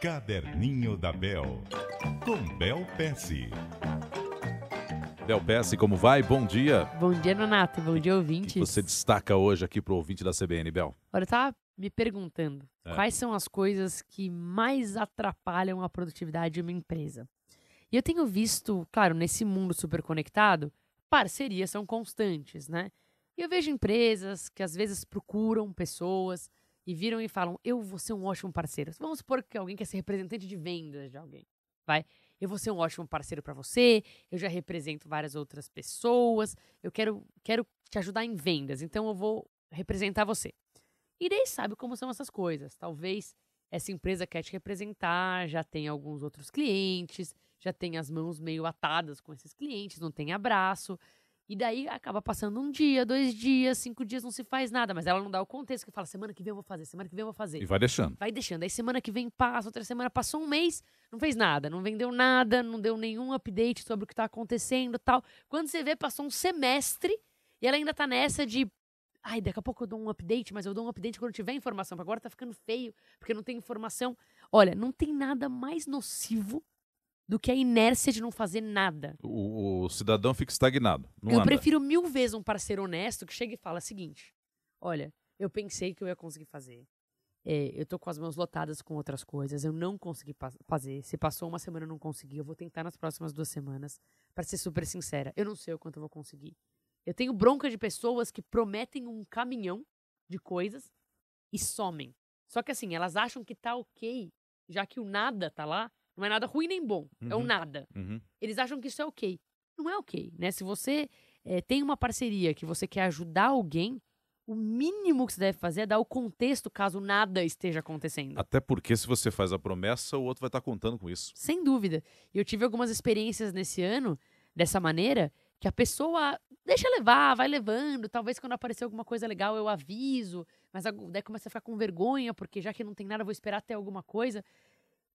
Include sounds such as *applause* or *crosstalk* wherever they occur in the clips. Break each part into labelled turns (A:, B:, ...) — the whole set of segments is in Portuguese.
A: Caderninho da Bel, com Bel Pesce.
B: Bel Pesce, como vai? Bom dia.
C: Bom dia, Nonato. Bom dia,
B: O
C: ouvintes.
B: que você destaca hoje aqui pro ouvinte da CBN, Bel?
C: Olha, eu tava me perguntando
B: É.
C: quais são as coisas que mais atrapalham a produtividade de uma empresa. E eu tenho visto, claro, nesse mundo super conectado, parcerias são constantes, né? E eu vejo empresas que às vezes procuram pessoas e viram e falam: Eu vou ser um ótimo parceiro. Vamos supor que alguém quer ser representante de vendas de alguém. Vai. Eu vou ser um ótimo parceiro para você, eu já represento várias outras pessoas, eu quero, quero te ajudar em vendas, então eu vou representar você. E daí sabe como são essas coisas. Talvez essa empresa quer te representar, já tem alguns outros clientes, já tem as mãos meio atadas com esses clientes, não tem abraço. E daí acaba passando um dia, dois dias, cinco dias, não se faz nada. Mas ela não dá o contexto que fala: semana que vem eu vou fazer, semana que vem eu vou fazer.
B: E vai deixando.
C: Vai deixando. Aí semana que vem passa, outra semana passou um mês, não fez nada, não vendeu nada, não deu nenhum update sobre o que tá acontecendo tal. Quando você vê, passou um semestre e ela ainda tá nessa de. Ai, daqui a pouco eu dou um update, mas eu dou um update quando tiver informação. porque Agora tá ficando feio, porque não tem informação. Olha, não tem nada mais nocivo do que a inércia de não fazer nada.
B: O, o cidadão fica estagnado. Não
C: eu
B: anda.
C: prefiro mil vezes um parceiro honesto que chega e fala o seguinte: olha, eu pensei que eu ia conseguir fazer. É, eu tô com as mãos lotadas com outras coisas, eu não consegui pa- fazer. Se passou uma semana eu não consegui, eu vou tentar nas próximas duas semanas. Pra ser super sincera, eu não sei o quanto eu vou conseguir. Eu tenho bronca de pessoas que prometem um caminhão de coisas e somem. Só que assim, elas acham que tá ok, já que o nada tá lá, não é nada ruim nem bom, é o
B: Uhum.
C: nada
B: Uhum.
C: eles acham que isso é ok. Não é ok, né? Se você eh, tem uma parceria que você quer ajudar alguém, o mínimo que você deve fazer é dar o contexto caso nada esteja acontecendo.
B: Até porque se você faz a promessa, o outro vai estar contando com isso.
C: Sem dúvida. E eu tive algumas experiências nesse ano, dessa maneira, que a pessoa deixa levar, vai levando. Talvez quando aparecer alguma coisa legal eu aviso, mas daí começa a ficar com vergonha, porque já que não tem nada, eu vou esperar até alguma coisa.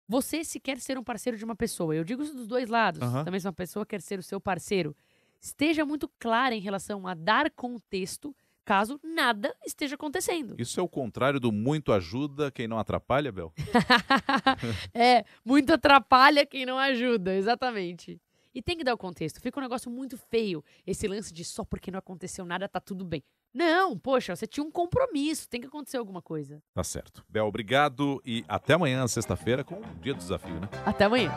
C: Você, se quer ser um parceiro de uma pessoa, eu digo isso dos dois lados,
B: Aham.
C: também se uma pessoa quer ser o seu parceiro, esteja muito clara em relação a dar contexto caso nada esteja acontecendo.
B: Isso é o contrário do muito ajuda quem não atrapalha, Bel? *laughs*
C: é, muito atrapalha quem não ajuda, exatamente. E tem que dar o contexto. Fica um negócio muito feio esse lance de só porque não aconteceu nada tá tudo bem. Não, poxa, você tinha um compromisso, tem que acontecer alguma coisa.
B: Tá certo. Bel, obrigado e até amanhã, sexta-feira, com o dia do desafio, né?
C: Até amanhã.